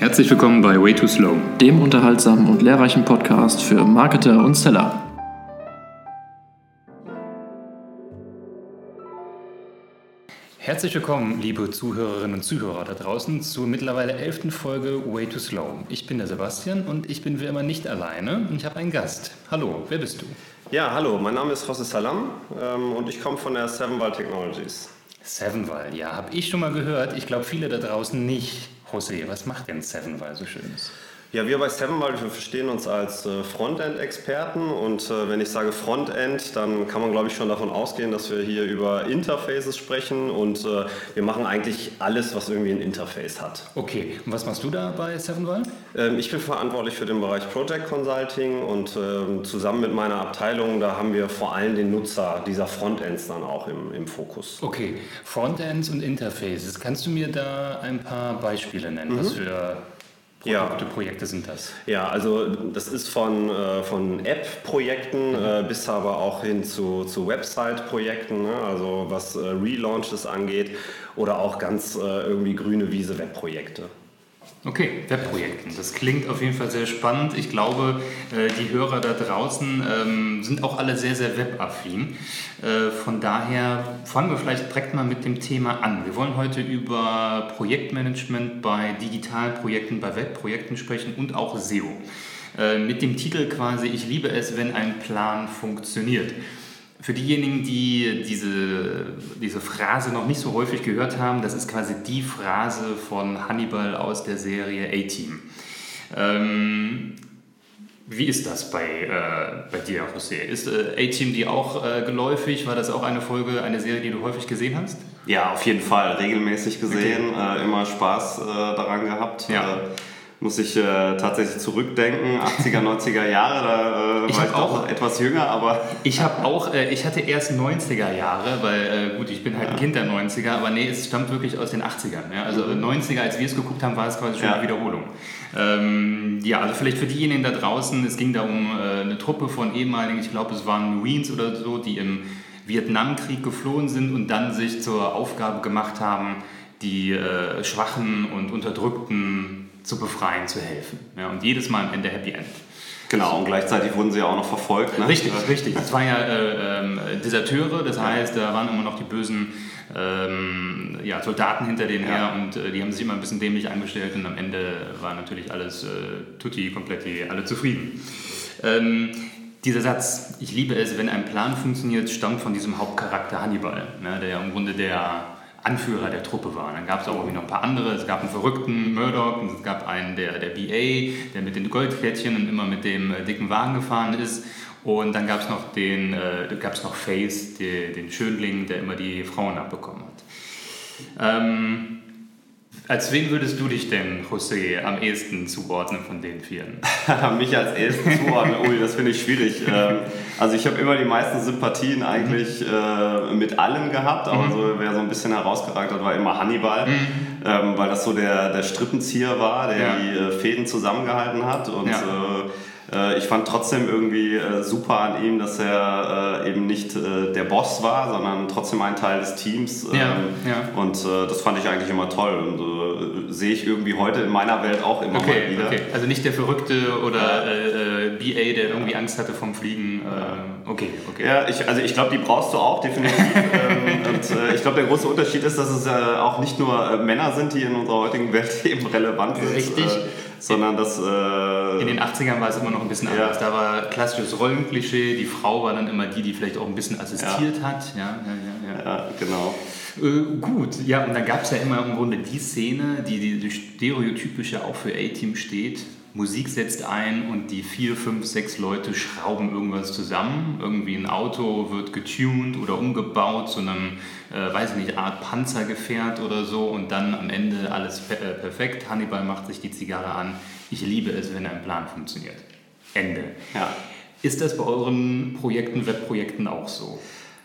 Herzlich willkommen bei Way Too Slow, dem unterhaltsamen und lehrreichen Podcast für Marketer und Seller. Herzlich willkommen, liebe Zuhörerinnen und Zuhörer da draußen, zur mittlerweile elften Folge Way Too Slow. Ich bin der Sebastian und ich bin wie immer nicht alleine. Ich habe einen Gast. Hallo, wer bist du? Ja, hallo, mein Name ist José Salam ähm, und ich komme von der Sevenval Technologies. Sevenval, ja, habe ich schon mal gehört. Ich glaube, viele da draußen nicht. José, was macht denn Sevenval so Schönes? Ja, wir bei Sevenval, wir verstehen uns als äh, Frontend-Experten und äh, wenn ich sage Frontend, dann kann man glaube ich schon davon ausgehen, dass wir hier über Interfaces sprechen und äh, wir machen eigentlich alles, was irgendwie ein Interface hat. Okay, und was machst du da bei Sevenval? Ähm, ich bin verantwortlich für den Bereich Project Consulting und ähm, zusammen mit meiner Abteilung, da haben wir vor allem den Nutzer dieser Frontends dann auch im, im Fokus. Okay, Frontends und Interfaces. Kannst du mir da ein paar Beispiele nennen, mhm. was für Produkte, ja. Projekte sind das? Ja, also das ist von, äh, von App-Projekten mhm. äh, bis aber auch hin zu, zu Website-Projekten, ne? also was äh, Relaunches angeht oder auch ganz äh, irgendwie grüne Wiese-Webprojekte. Okay, Webprojekten. Das klingt auf jeden Fall sehr spannend. Ich glaube, äh, die Hörer da draußen ähm, sind auch alle sehr, sehr webaffin. Äh, von daher fangen wir vielleicht direkt mal mit dem Thema an. Wir wollen heute über Projektmanagement bei digitalen Projekten, bei Webprojekten sprechen und auch SEO. Äh, mit dem Titel quasi Ich liebe es, wenn ein Plan funktioniert. Für diejenigen, die diese, diese Phrase noch nicht so häufig gehört haben, das ist quasi die Phrase von Hannibal aus der Serie A-Team. Ähm, wie ist das bei, äh, bei dir, José? Ist äh, A-Team die auch äh, geläufig? War das auch eine Folge, eine Serie, die du häufig gesehen hast? Ja, auf jeden Fall. Regelmäßig gesehen, okay. Äh, immer Spaß äh, daran gehabt. Ja. Muss ich äh, tatsächlich zurückdenken, 80er, 90er Jahre, da äh, war ich auch etwas jünger, aber... Ich habe auch, äh, ich hatte erst 90er Jahre, weil äh, gut, ich bin halt ja. ein Kind der 90er, aber nee, es stammt wirklich aus den 80ern. Ja? Also mhm. 90er, als wir es geguckt haben, war es quasi schon ja. eine Wiederholung. Ähm, ja, also vielleicht für diejenigen da draußen, es ging da um äh, eine Truppe von ehemaligen, ich glaube es waren Marines oder so, die im Vietnamkrieg geflohen sind und dann sich zur Aufgabe gemacht haben, die äh, schwachen und unterdrückten zu befreien, zu helfen. Ja, und jedes Mal am Ende Happy End. Genau, und gleichzeitig wurden sie ja auch noch verfolgt. Ne? Richtig, richtig. Das waren ja äh, äh, Deserteure, das heißt, da waren immer noch die bösen ähm, ja, Soldaten hinter denen ja. her und äh, die haben sich immer ein bisschen dämlich angestellt und am Ende war natürlich alles äh, tutti, komplett, alle zufrieden. Ähm, dieser Satz, ich liebe es, wenn ein Plan funktioniert, stammt von diesem Hauptcharakter Hannibal, ne, der ja im Grunde der Anführer der Truppe war. Dann gab es auch irgendwie noch ein paar andere. Es gab einen verrückten Murdoch, es gab einen, der, der BA, der mit den Goldkettchen und immer mit dem äh, dicken Wagen gefahren ist. Und dann gab es noch den, äh, gab's noch Face, die, den Schönling, der immer die Frauen abbekommen hat. Ähm, als wen würdest du dich denn, José, am ehesten zuordnen von den Vieren? Mich als ehesten zuordnen, ui, das finde ich schwierig. Ähm, also ich habe immer die meisten Sympathien eigentlich äh, mit allen gehabt, aber mhm. so, wer so ein bisschen herausgeragt hat, war immer Hannibal, mhm. ähm, weil das so der, der Strippenzieher war, der ja. die äh, Fäden zusammengehalten hat und ja. äh, äh, ich fand trotzdem irgendwie äh, super an ihm, dass er äh, eben nicht der Boss war, sondern trotzdem ein Teil des Teams. Ja, ähm, ja. Und das fand ich eigentlich immer toll und sehe ich irgendwie heute in meiner Welt auch immer okay, mal wieder. Okay. Also nicht der Verrückte oder äh, BA, der irgendwie Angst hatte vom Fliegen. Äh, okay, okay. Ja, ich, also ich glaube, die brauchst du auch definitiv. ähm, und äh, ich glaube, der große Unterschied ist, dass es auch nicht nur Männer sind, die in unserer heutigen Welt eben relevant sind. Richtig sondern das. Äh in den 80ern war es immer noch ein bisschen anders. Ja. Da war klassisches Rollenklischee, die Frau war dann immer die, die vielleicht auch ein bisschen assistiert ja. hat. Ja, ja, ja, ja. genau. Äh, gut, ja, und dann gab es ja immer im Grunde die Szene, die, die, die stereotypisch ja auch für A-Team steht. Musik setzt ein und die vier, fünf, sechs Leute schrauben irgendwas zusammen. Irgendwie ein Auto wird getuned oder umgebaut zu einem, äh, weiß ich nicht, Art Panzergefährt oder so und dann am Ende alles äh, perfekt. Hannibal macht sich die Zigarre an. Ich liebe es, wenn ein Plan funktioniert. Ende. Ja. Ist das bei euren Projekten, Webprojekten auch so?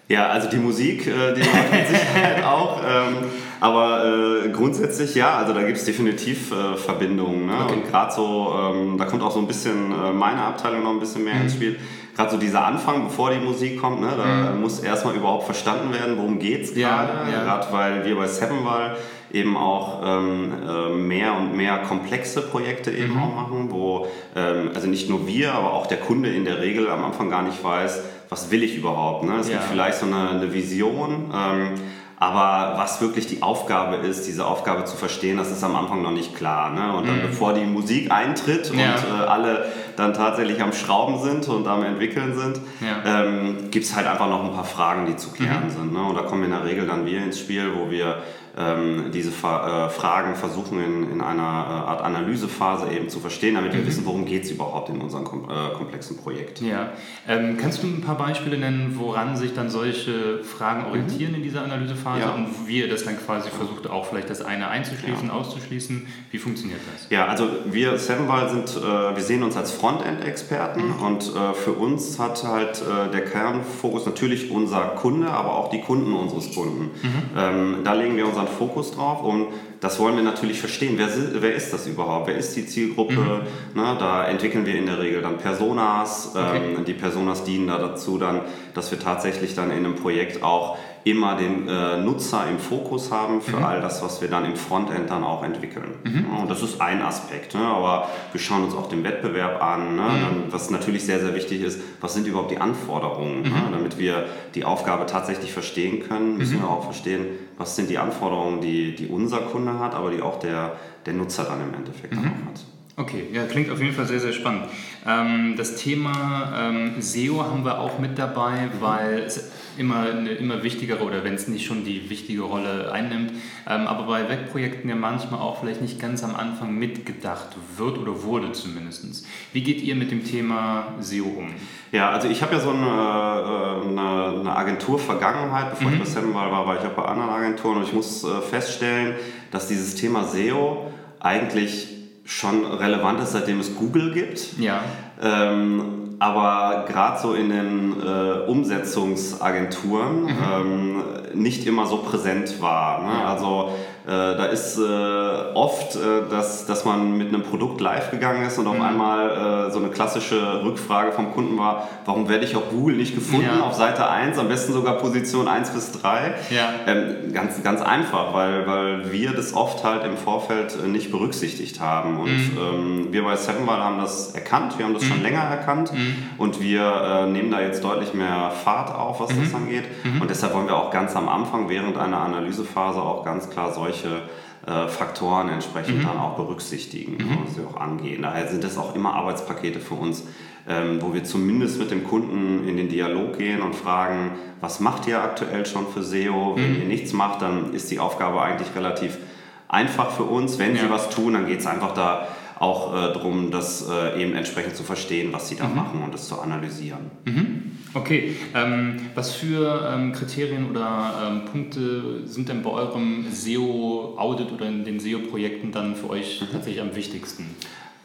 Ja, also die Musik, äh, die macht mit Sicherheit auch. Ähm, aber äh, grundsätzlich ja, also da gibt es definitiv äh, Verbindungen. Ne? Okay. Und gerade so, ähm, da kommt auch so ein bisschen äh, meine Abteilung noch ein bisschen mehr mhm. ins Spiel. gerade so dieser Anfang, bevor die Musik kommt, ne, da mhm. muss erstmal überhaupt verstanden werden, worum geht es gerade. Ja, ja. Gerade weil wir bei Sevenval eben auch ähm, äh, mehr und mehr komplexe Projekte eben mhm. auch machen, wo ähm, also nicht nur wir, aber auch der Kunde in der Regel am Anfang gar nicht weiß, was will ich überhaupt. Ne? Es ja. gibt vielleicht so eine, eine Vision. Ähm, aber was wirklich die Aufgabe ist, diese Aufgabe zu verstehen, das ist am Anfang noch nicht klar. Ne? Und dann, mhm. bevor die Musik eintritt und ja. äh, alle dann tatsächlich am Schrauben sind und am Entwickeln sind, ja. ähm, gibt es halt einfach noch ein paar Fragen, die zu klären mhm. sind. Ne? Und da kommen in der Regel dann wir ins Spiel, wo wir ähm, diese Fa äh, Fragen versuchen in, in einer äh, Art Analysephase eben zu verstehen, damit wir mhm. wissen, worum geht es überhaupt in unserem kom äh, komplexen Projekt. Ja. Ähm, kannst du ein paar Beispiele nennen, woran sich dann solche Fragen orientieren mhm. in dieser Analysephase ja. und wie ihr das dann quasi versucht, auch vielleicht das eine einzuschließen, ja. auszuschließen? Wie funktioniert das? Ja, also wir Sevenval sind, äh, wir sehen uns als Frontend-Experten mhm. und äh, für uns hat halt äh, der Kernfokus natürlich unser Kunde, aber auch die Kunden unseres Kunden. Mhm. Ähm, da legen wir unseren unseren Fokus drauf und das wollen wir natürlich verstehen. Wer, wer ist das überhaupt? Wer ist die Zielgruppe? Mhm. Na, da entwickeln wir in der Regel dann Personas. Okay. Ähm, die Personas dienen da dazu, dann, dass wir tatsächlich dann in einem Projekt auch immer den äh, Nutzer im Fokus haben für mhm. all das, was wir dann im Frontend dann auch entwickeln. Mhm. Ja, und das ist ein Aspekt. Ne? Aber wir schauen uns auch den Wettbewerb an. Ne? Mhm. Was natürlich sehr, sehr wichtig ist, was sind überhaupt die Anforderungen? Ne? Mhm. Damit wir die Aufgabe tatsächlich verstehen können, müssen mhm. wir auch verstehen, was sind die Anforderungen, die, die unser Kunde hat, aber die auch der, der Nutzer dann im Endeffekt dann mhm. auch hat. Okay, ja, klingt auf jeden Fall sehr, sehr spannend. Ähm, das Thema ähm, SEO haben wir auch mit dabei, weil es immer eine immer wichtigere oder wenn es nicht schon die wichtige Rolle einnimmt, ähm, aber bei Webprojekten ja manchmal auch vielleicht nicht ganz am Anfang mitgedacht wird oder wurde zumindest. Wie geht ihr mit dem Thema SEO um? Ja, also ich habe ja so eine, äh, eine, eine Agentur-Vergangenheit, bevor mhm. ich bei Sevenval war, war ich auch bei anderen Agenturen und ich muss äh, feststellen, dass dieses Thema SEO eigentlich schon relevant ist, seitdem es Google gibt. Ja. Ähm, aber gerade so in den äh, Umsetzungsagenturen mhm. ähm, nicht immer so präsent war. Ne? Also da ist äh, oft, äh, dass, dass man mit einem Produkt live gegangen ist und auf mhm. einmal so eine klassische Rückfrage vom Kunden war, warum werde ich auf Google nicht gefunden, ja. auf Seite 1, am besten sogar Position 1 bis 3. Ja. Ähm, ganz, ganz einfach, weil, weil wir das oft halt im Vorfeld nicht berücksichtigt haben. Und mhm. ähm, wir bei Sevenball haben das erkannt, wir haben das mhm. schon länger erkannt mhm. und wir äh, nehmen da jetzt deutlich mehr Fahrt auf, was das mhm. angeht. Mhm. Und deshalb wollen wir auch ganz am Anfang während einer Analysephase auch ganz klar solche solche äh, Faktoren entsprechend mhm. dann auch berücksichtigen, mhm. Ne, sie auch angehen. Daher sind das auch immer Arbeitspakete für uns, ähm, wo wir zumindest mit dem Kunden in den Dialog gehen und fragen, was macht ihr aktuell schon für SEO? Wenn mhm. ihr nichts macht, dann ist die Aufgabe eigentlich relativ einfach für uns. Wenn ja. sie was tun, dann geht es einfach da auch äh, darum, das äh, eben entsprechend zu verstehen, was sie da mhm. machen und das zu analysieren. Mhm. Okay, ähm, was für ähm, Kriterien oder ähm, Punkte sind denn bei eurem SEO-Audit oder in den SEO-Projekten dann für euch mhm. tatsächlich am wichtigsten?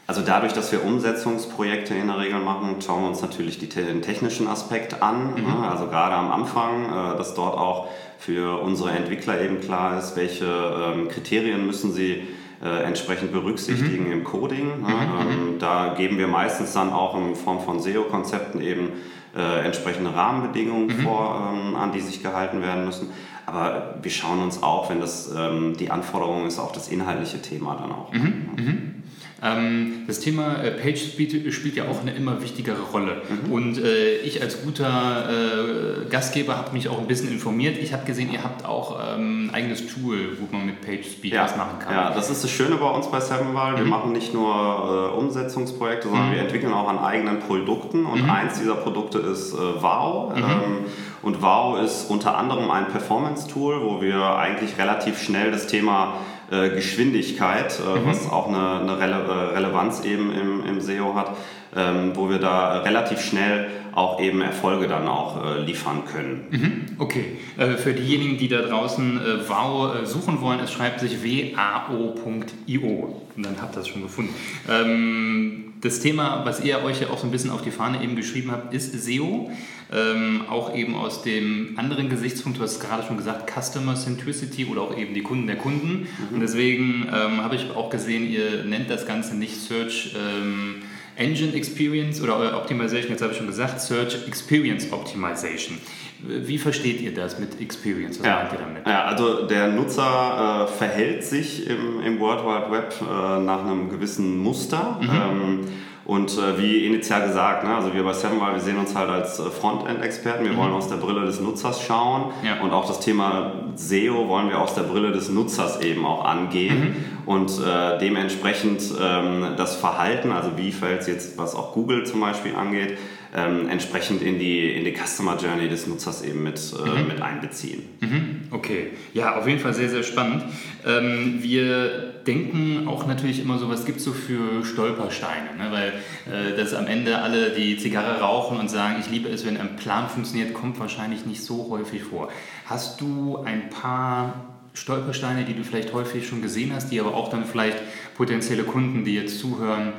Also dadurch, dass wir Umsetzungsprojekte in der Regel machen, schauen wir uns natürlich den technischen Aspekt an. Mhm. Ne? Also gerade am Anfang, äh, dass dort auch für unsere Entwickler eben klar ist, welche ähm, Kriterien müssen sie äh, entsprechend berücksichtigen mhm. im Coding. Ne? Mhm. Ähm, da geben wir meistens dann auch in Form von SEO-Konzepten eben äh, entsprechende Rahmenbedingungen mhm. vor, ähm, an die sich gehalten werden müssen. Aber wir schauen uns auch, wenn das ähm, die Anforderung ist, auch das inhaltliche Thema dann auch. Mhm. Ähm, das Thema äh, Page Speed spielt ja auch eine immer wichtigere Rolle. Mhm. Und äh, ich als guter äh, Gastgeber habe mich auch ein bisschen informiert. Ich habe gesehen, ihr habt auch ähm, ein eigenes Tool, wo man mit Page Speed ja. was machen kann. Ja, das ist das Schöne bei uns bei Sevenval. Wir mhm. machen nicht nur äh, Umsetzungsprojekte, sondern mhm. wir entwickeln auch an eigenen Produkten. Und mhm. eins dieser Produkte ist äh, Wow. Mhm. Ähm, und Wow ist unter anderem ein Performance-Tool, wo wir eigentlich relativ schnell das Thema äh, Geschwindigkeit, äh, mhm. was auch eine, eine Rele äh, Relevanz eben im, im SEO hat, ähm, wo wir da relativ schnell auch eben Erfolge dann auch äh, liefern können. Mhm. Okay, für diejenigen, die da draußen WOW suchen wollen, es schreibt sich wao.io und dann habt ihr das schon gefunden. Ähm, das Thema, was ihr euch ja auch so ein bisschen auf die Fahne eben geschrieben habt, ist SEO. Ähm, auch eben aus dem anderen Gesichtspunkt, du hast gerade schon gesagt, Customer Centricity oder auch eben die Kunden der Kunden. Mhm. Und deswegen ähm, habe ich auch gesehen, ihr nennt das Ganze nicht Search. Ähm, Engine Experience oder Optimization, jetzt habe ich schon gesagt, Search Experience Optimization. Wie versteht ihr das mit Experience? Was ja. meint ihr damit? Ja, also der Nutzer äh, verhält sich im, im World Wide Web äh, nach einem gewissen Muster. Mhm. Ähm, und äh, wie initial gesagt, ne, also wir bei Sevenwire, wir sehen uns halt als äh, Frontend-Experten. Wir mhm. wollen aus der Brille des Nutzers schauen. Ja. Und auch das Thema SEO wollen wir aus der Brille des Nutzers eben auch angehen. Mhm. Und äh, dementsprechend ähm, das Verhalten, also wie verhält es jetzt, was auch Google zum Beispiel angeht, ähm, entsprechend in die, in die Customer Journey des Nutzers eben mit, äh, mhm. mit einbeziehen. Mhm. Okay, ja, auf jeden Fall sehr, sehr spannend. Ähm, wir denken auch natürlich immer so, was gibt es so für Stolpersteine, ne? weil äh, dass am Ende alle die Zigarre rauchen und sagen, ich liebe es, wenn ein Plan funktioniert, kommt wahrscheinlich nicht so häufig vor. Hast du ein paar Stolpersteine, die du vielleicht häufig schon gesehen hast, die aber auch dann vielleicht potenzielle Kunden, die jetzt zuhören,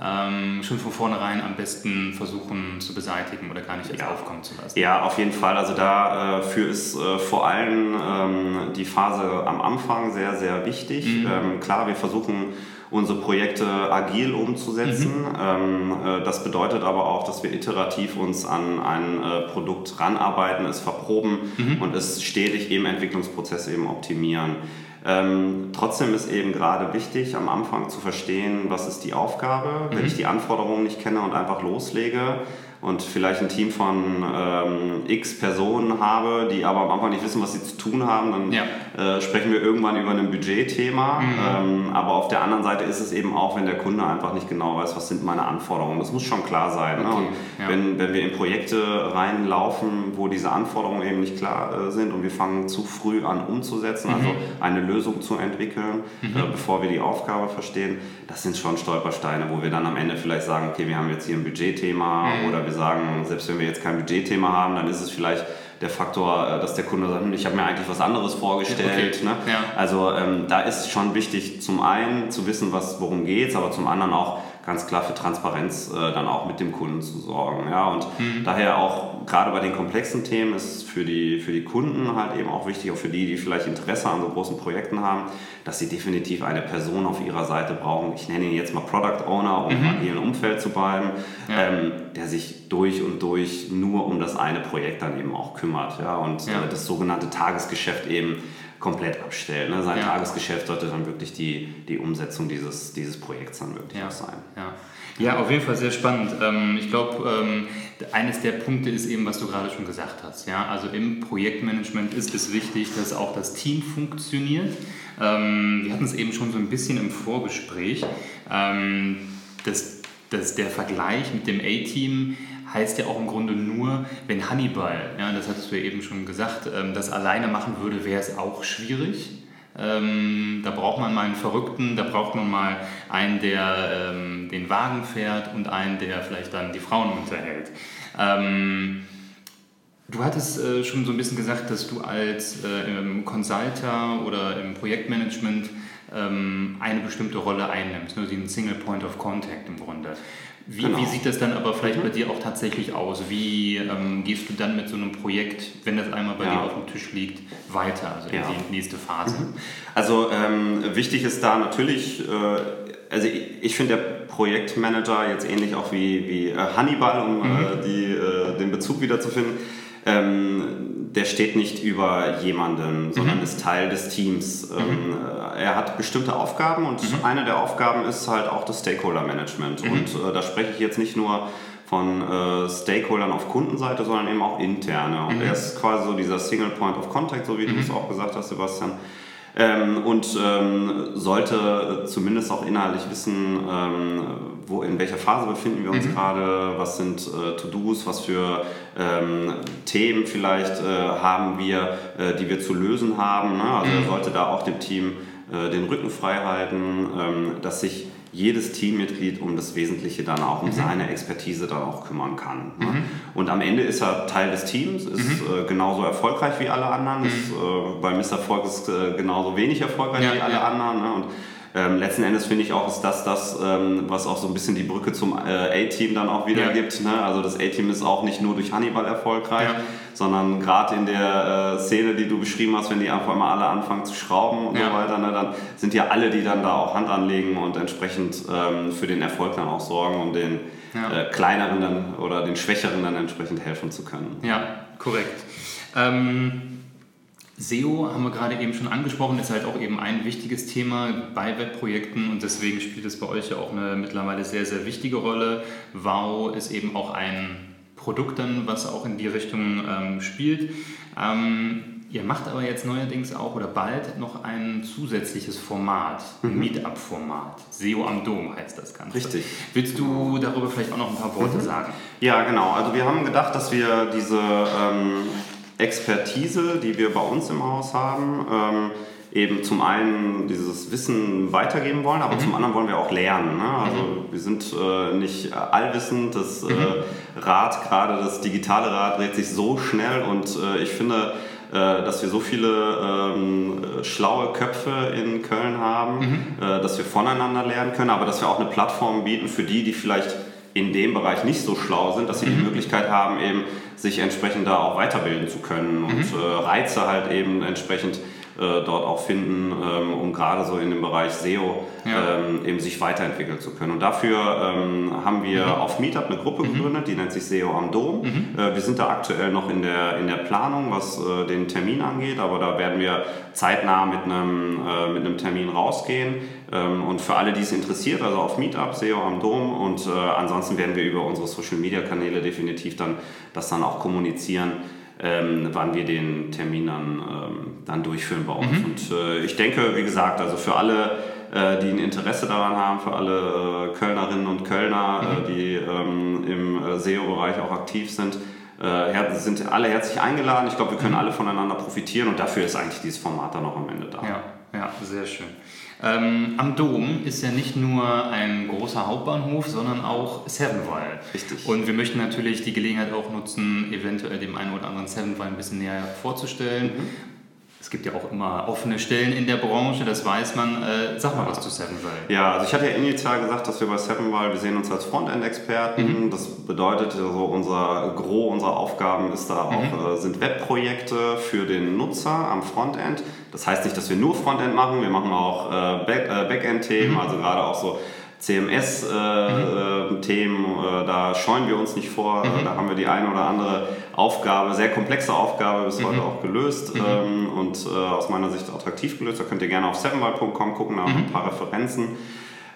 ähm, schon von vornherein am besten versuchen zu beseitigen oder gar nicht erst ja. aufkommen zu lassen. Ja, auf jeden Fall. Also dafür äh, ist äh, vor allem ähm, die Phase am Anfang sehr, sehr wichtig. Mhm. Ähm, klar, wir versuchen unsere Projekte agil umzusetzen. Mhm. Ähm, äh, das bedeutet aber auch, dass wir iterativ uns an ein äh, Produkt ranarbeiten, es verproben mhm. und es stetig im Entwicklungsprozess eben optimieren. Ähm, trotzdem ist eben gerade wichtig, am Anfang zu verstehen, was ist die Aufgabe. Mhm. Wenn ich die Anforderungen nicht kenne und einfach loslege, und vielleicht ein Team von ähm, x Personen habe, die aber am Anfang nicht wissen, was sie zu tun haben, dann ja. äh, sprechen wir irgendwann über ein Budgetthema. Mhm. Ähm, aber auf der anderen Seite ist es eben auch, wenn der Kunde einfach nicht genau weiß, was sind meine Anforderungen. Das muss schon klar sein. Ne? Okay. Ne? Und ja. wenn, wenn wir in Projekte reinlaufen, wo diese Anforderungen eben nicht klar äh, sind und wir fangen zu früh an umzusetzen, also mhm. also eine Lösung zu entwickeln, mhm. äh, bevor wir die Aufgabe verstehen, das sind schon Stolpersteine, wo wir dann am Ende vielleicht sagen, okay, wir haben jetzt hier ein Budgetthema mhm. oder wir sagen, selbst wenn wir jetzt kein Budgetthema haben, dann ist es vielleicht der Faktor, äh, dass der Kunde sagt, hm, ich habe mir eigentlich was anderes vorgestellt. Okay. Ne? Ja. Also ähm, da ist schon wichtig, zum einen zu wissen, was, worum geht es, aber zum anderen auch ganz klar für Transparenz äh, dann auch mit dem Kunden zu sorgen. Ja? Und mhm. daher auch gerade bei den komplexen Themen ist es für die, für die Kunden halt eben auch wichtig, auch für die, die vielleicht Interesse an so großen Projekten haben, dass sie definitiv eine Person auf ihrer Seite brauchen. Ich nenne ihn jetzt mal Product Owner, um mhm. im agilen Umfeld zu bleiben, ja. ähm, der sich durch und durch nur um das eine Projekt dann eben auch kümmert. Ja? Und ja. Äh, das sogenannte Tagesgeschäft eben komplett abstellen. Ne? Sein ja. Tagesgeschäft sollte dann wirklich die, die Umsetzung dieses, dieses Projekts dann wirklich ja. auch sein. Ja. ja, auf jeden Fall sehr spannend. Ähm, ich glaube, ähm, eines der Punkte ist eben, was du gerade schon gesagt hast. Ja? Also im Projektmanagement ist es wichtig, dass auch das Team funktioniert. Ähm, wir hatten es eben schon so ein bisschen im Vorgespräch. dass, dass der Vergleich mit dem A-Team heißt ja auch im Grunde nur, wenn Hannibal, ja, das hattest du ja eben schon gesagt, ähm, das alleine machen würde, wäre es auch schwierig. Ähm, da braucht man mal einen Verrückten, da braucht man mal einen, der ähm, den Wagen fährt und einen, der vielleicht dann die Frauen unterhält. Ähm, du hattest äh, schon so ein bisschen gesagt, dass du als äh, Consulter oder im Projektmanagement ähm, eine bestimmte Rolle einnimmst, nur den Single Point of Contact im Grunde. Wie, genau. wie, sieht das dann aber vielleicht mhm. bei dir auch tatsächlich aus? Wie ähm, gehst du dann mit so einem Projekt, wenn das einmal bei ja. dir auf dem Tisch liegt, weiter, also in ja. die nächste Phase? Mhm. Also ähm, wichtig ist da natürlich, äh, also ich, ich finde der Projektmanager jetzt ähnlich auch wie, wie äh, Hannibal, um mhm. äh, die, äh, den Bezug wiederzufinden, ähm, der steht nicht über jemanden, sondern mhm. ist Teil des Teams. Ähm, mhm. er hat bestimmte Aufgaben und mhm. eine der Aufgaben ist halt auch das Stakeholder-Management. Mhm. Und äh, da spreche ich jetzt nicht nur von äh, Stakeholdern auf Kundenseite, sondern eben auch interne. Und mhm. er ist quasi so dieser Single Point of Contact, so wie du es auch gesagt hast, Sebastian. Ähm, und ähm, sollte zumindest auch inhaltlich wissen, ähm, wo, in welcher Phase befinden wir uns mhm. gerade, was sind äh, To-Dos, was für ähm, Themen vielleicht äh, haben wir, äh, die wir zu lösen haben. Ne? Also mhm. er sollte da auch dem Team äh, den Rücken frei halten, ähm, dass sich jedes Teammitglied um das Wesentliche dann auch, um mhm. seine Expertise dann auch kümmern kann. Ne? Mhm. Und am Ende ist er Teil des Teams, ist mhm. äh, genauso erfolgreich wie alle anderen, ist, äh, bei Misserfolg ist äh, genauso wenig erfolgreich ja, wie alle ja. anderen. Ne? Und ähm, letzten Endes finde ich auch, ist das das, ähm, was auch so ein bisschen die Brücke zum äh, A-Team dann auch wieder ja. gibt. Ne? Also das A-Team ist auch nicht nur durch Hannibal erfolgreich, ja. sondern gerade in der äh, Szene, die du beschrieben hast, wenn die einfach mal alle anfangen zu schrauben und ja. so weiter, ne? dann sind ja alle, die dann da auch Hand anlegen und entsprechend ähm, für den Erfolg dann auch sorgen, um den äh, kleineren dann oder den schwächeren dann entsprechend helfen zu können. Ja, korrekt. Ähm SEO haben wir gerade eben schon angesprochen, ist halt auch eben ein wichtiges Thema bei Webprojekten und deswegen spielt es bei euch ja auch eine mittlerweile sehr, sehr wichtige Rolle. Wow ist eben auch ein Produkt dann, was auch in die Richtung ähm, spielt. Ähm, ihr macht aber jetzt neuerdings auch oder bald noch ein zusätzliches Format, mhm. Meetup-Format. SEO am Dom heißt das Ganze. Richtig. Willst du darüber vielleicht auch noch ein paar Worte mhm. sagen? Ja, genau. Also wir haben gedacht, dass wir diese ähm, Expertise, die wir bei uns im Haus haben, ähm, eben zum einen dieses Wissen weitergeben wollen, aber mhm. zum anderen wollen wir auch lernen. Ne? Also mhm. wir sind äh, nicht allwissend, das äh, mhm. Rad, gerade das digitale Rad dreht sich so schnell und äh, ich finde, äh, dass wir so viele ähm, schlaue Köpfe in Köln haben, mhm. Äh, dass wir voneinander lernen können, aber dass wir auch eine Plattform bieten für die, die vielleicht in dem Bereich nicht so schlau sind, dass sie die mhm. Möglichkeit haben, eben sich entsprechend da auch weiterbilden zu können und mhm. äh, Reize halt eben entsprechend dort auch finden, ähm, um gerade so in dem Bereich SEO ja. ähm, eben sich weiterentwickeln zu können. Und dafür ähm, haben wir mhm. auf Meetup eine Gruppe mhm. gegründet, die nennt sich SEO am Dom. Mhm. Äh, wir sind da aktuell noch in der, in der Planung, was äh, den Termin angeht, aber da werden wir zeitnah mit einem, äh, mit einem Termin rausgehen. Und für alle, die es interessiert, also auf Meetup, SEO am Dom und äh, ansonsten werden wir über unsere Social Media Kanäle definitiv dann das dann auch kommunizieren. Ähm, wann wir den Termin dann, ähm, dann durchführen bei uns. Mhm. Und äh, ich denke, wie gesagt, also für alle, äh, die ein Interesse daran haben, für alle äh, Kölnerinnen und Kölner, äh, mhm. die ähm, im äh, SEO-Bereich auch aktiv sind, äh, sind alle herzlich eingeladen. Ich glaube, wir können mhm. alle voneinander profitieren und dafür ist eigentlich dieses Format dann auch am Ende da. Ja, ja sehr schön. Ähm, am Dom ist ja nicht nur ein großer Hauptbahnhof, sondern auch Sevenwall. Richtig. Und wir möchten natürlich die Gelegenheit auch nutzen, eventuell dem einen oder anderen Sevenwall ein bisschen näher vorzustellen. Mhm. Es gibt ja auch immer offene Stellen in der Branche, das weiß man. Äh, sag mal was zu Sevenwall. Ja, also ich hatte ja initial gesagt, dass wir bei Sevenwall, wir sehen uns als Frontend-Experten. Mhm. Das bedeutet, also unser Gros unserer Aufgaben ist da auch, mhm. äh, sind Webprojekte für den Nutzer am Frontend. Das heißt nicht, dass wir nur Frontend machen, wir machen auch äh, Back, äh, Backend-Themen, mhm. also gerade auch so CMS-Themen, äh, mhm. äh, da scheuen wir uns nicht vor. Mhm. Da haben wir die eine oder andere Aufgabe, sehr komplexe Aufgabe bis mhm. heute auch gelöst mhm. ähm, und äh, aus meiner Sicht attraktiv gelöst. Da könnt ihr gerne auf sevenwald.com gucken, da haben wir ein mhm. paar Referenzen.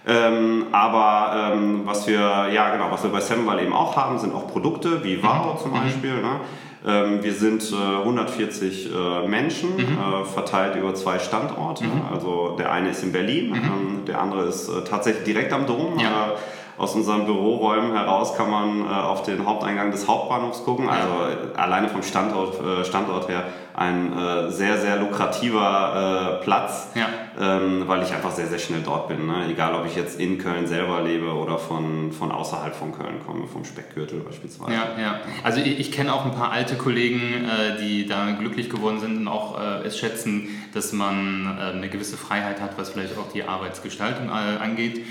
Ähm, aber ähm, was wir, ja genau, was wir bei Sevenwall eben auch haben, sind auch Produkte wie Wow zum Beispiel. Ne? Ähm, wir sind äh, 140 äh, Menschen, mhm. äh, verteilt über zwei Standorte. Mhm. Also der eine ist in Berlin, mhm. ähm, der andere ist äh, tatsächlich direkt am Dom. Ja. Äh, aus unseren Büroräumen heraus kann man äh, auf den Haupteingang des Hauptbahnhofs gucken. Also alleine vom Standort, Standort her ein sehr, sehr lukrativer Platz. Ja ähm, weil ich einfach sehr, sehr schnell dort bin. Ne? Egal, ob ich jetzt in Köln selber lebe oder von, von außerhalb von Köln komme, vom Speckgürtel beispielsweise. Ja, ja. Also ich, ich kenne auch ein paar alte Kollegen, äh, die da glücklich geworden sind und auch äh, es schätzen, dass man äh, eine gewisse Freiheit hat, was vielleicht auch die Arbeitsgestaltung äh, angeht.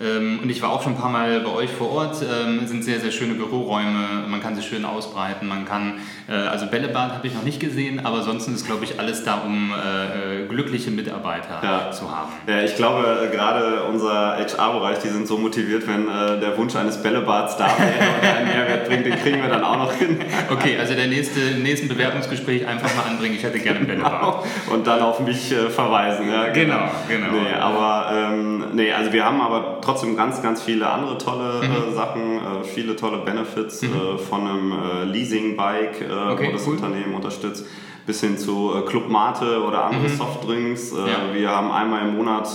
Ähm, und ich war auch schon ein paar Mal bei euch vor Ort. Ähm, es sind sehr, sehr schöne Büroräume. Man kann sich schön ausbreiten. Man kann, äh, also Bällebad habe ich noch nicht gesehen, aber sonst ist, glaube ich, alles da, um äh, glückliche Mitarbeiter ja. zu haben. Ja, ich glaube, gerade unser HR-Bereich, die sind so motiviert, wenn äh, der Wunsch eines Bällebads da wäre und einen Mehrwert bringt, den kriegen wir dann auch noch hin. Okay, also der nächste, nächsten Bewerbungsgespräch einfach mal anbringen, ich hätte gerne ein Bällebad. Genau. Und dann auf mich verweisen. Ja, genau, genau. Nee, aber, ähm, nee, also wir haben aber trotzdem ganz, ganz viele andere tolle äh, mhm. äh, Sachen, äh, viele tolle Benefits mhm. äh, von einem äh, Leasing-Bike, äh, okay, wo das cool. Unternehmen unterstützt, bis hin zu Club Mate oder andere mhm. Softdrinks. Ja. Wir haben einmal im Monat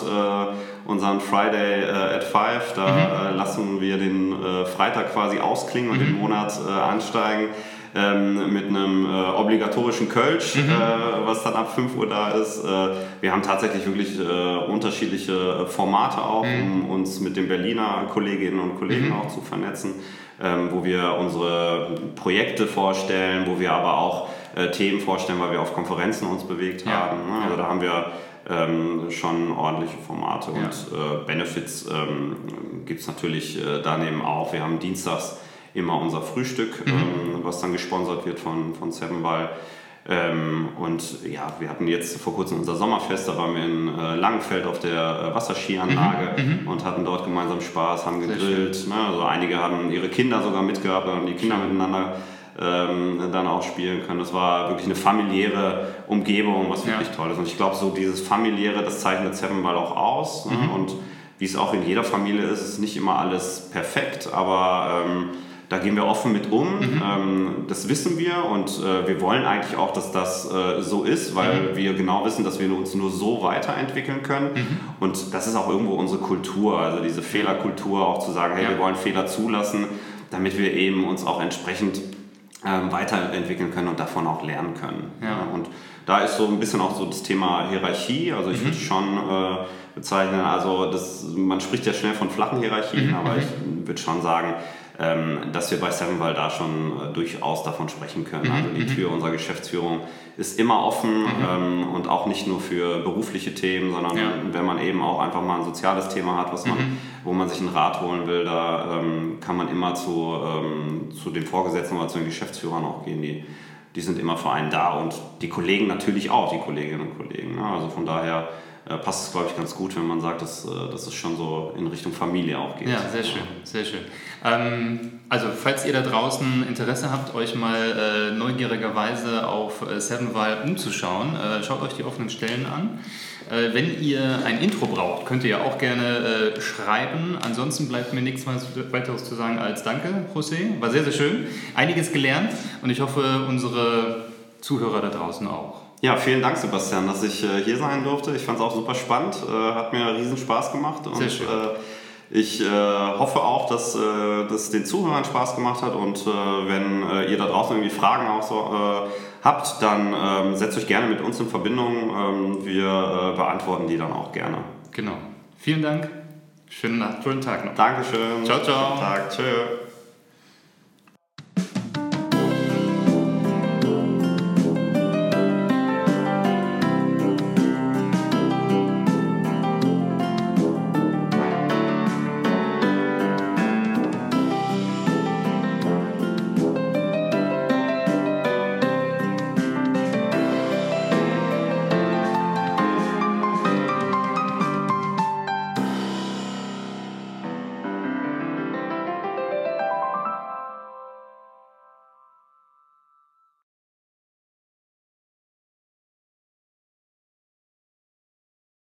unseren Friday at Five, da mhm. lassen wir den Freitag quasi ausklingen und den mhm. Monat ansteigen ähm, mit einem äh, obligatorischen Kölsch, mhm. äh, was dann ab 5 Uhr da ist. Äh, wir haben tatsächlich wirklich äh, unterschiedliche Formate auch, mhm. um uns mit den Berliner Kolleginnen und Kollegen mhm. auch zu vernetzen, ähm, wo wir unsere Projekte vorstellen, wo wir aber auch äh, Themen vorstellen, weil wir auf Konferenzen uns bewegt ja. haben. Ne? Also da haben wir ähm, schon ordentliche Formate. Ja. Und äh, Benefits ähm, gibt es natürlich äh, daneben auch. Wir haben dienstags immer unser Frühstück, mhm. ähm, was dann gesponsert wird von, von Seven Ball. Ähm, und ja, wir hatten jetzt vor kurzem unser Sommerfest, da waren wir in äh, Langenfeld auf der äh, Wasserskianlage mhm, mhm. und hatten dort gemeinsam Spaß, haben gegrillt. Ne? Also einige haben ihre Kinder sogar mitgehabt, haben die Kinder miteinander ähm, dann auch spielen können. Das war wirklich eine familiäre Umgebung, was wirklich ja. toll ist. Und ich glaube, so dieses familiäre, das zeichnet Seven Ball auch aus. Ne? Mhm. Und wie es auch in jeder Familie ist, ist nicht immer alles perfekt, aber ähm, da gehen wir offen mit um. Mhm. Ähm, das wissen wir und äh, wir wollen eigentlich auch, dass das äh, so ist, weil mhm. wir genau wissen, dass wir uns nur so weiterentwickeln können. Mhm. Und das ist auch irgendwo unsere Kultur, also diese Fehlerkultur, auch zu sagen, hey, ja. wir wollen Fehler zulassen, damit wir eben uns auch entsprechend ähm, weiterentwickeln können und davon auch lernen können. Ja. Und da ist so ein bisschen auch so das Thema Hierarchie. Also ich mhm. würde schon äh, bezeichnen, also das, man spricht ja schnell von flachen Hierarchien, mhm. aber ich würde schon sagen, dass wir bei Sevenval da schon äh, durchaus davon sprechen können. Mhm, also die mhm. Tür unserer Geschäftsführung ist immer offen mhm. ähm, und auch nicht nur für berufliche Themen, sondern ja. wenn man eben auch einfach mal ein soziales Thema hat, was man, mhm. wo man sich einen Rat holen will, da ähm, kann man immer zu, ähm, zu den Vorgesetzten oder zu den Geschäftsführern auch gehen, die die sind immer für einen da und die Kollegen natürlich auch, die Kolleginnen und Kollegen. Ne? Also von daher passt es, glaube ich, ganz gut, wenn man sagt, dass, äh, dass es schon so in Richtung Familie auch geht. Ja, sehr schön, sehr schön. Ähm, also, falls ihr da draußen Interesse habt, euch mal äh, neugierigerweise auf äh, Sevenval umzuschauen, äh, schaut euch die offenen Stellen an. Äh, wenn ihr ein Intro braucht, könnt ihr ja auch gerne äh, schreiben. Ansonsten bleibt mir nichts weiteres zu sagen als Danke, José. War sehr, sehr schön. Einiges gelernt und ich hoffe, unsere Zuhörer da draußen auch. Ja, vielen Dank, Sebastian, dass ich äh, hier sein durfte. Ich fand es auch super spannend, äh, hat mir riesen Spaß gemacht. Und, Sehr schön. Äh, ich äh, hoffe auch, dass äh, das den Zuhörern Spaß gemacht hat und äh, wenn ihr da draußen irgendwie Fragen auch so habt, dann ähm, setzt euch gerne mit uns in Verbindung. Ähm, wir beantworten die dann auch gerne. Genau. Vielen Dank. Schönen, Nacht, schönen Tag noch. Dankeschön. Ciao, ciao. Guten Tag. Tschö.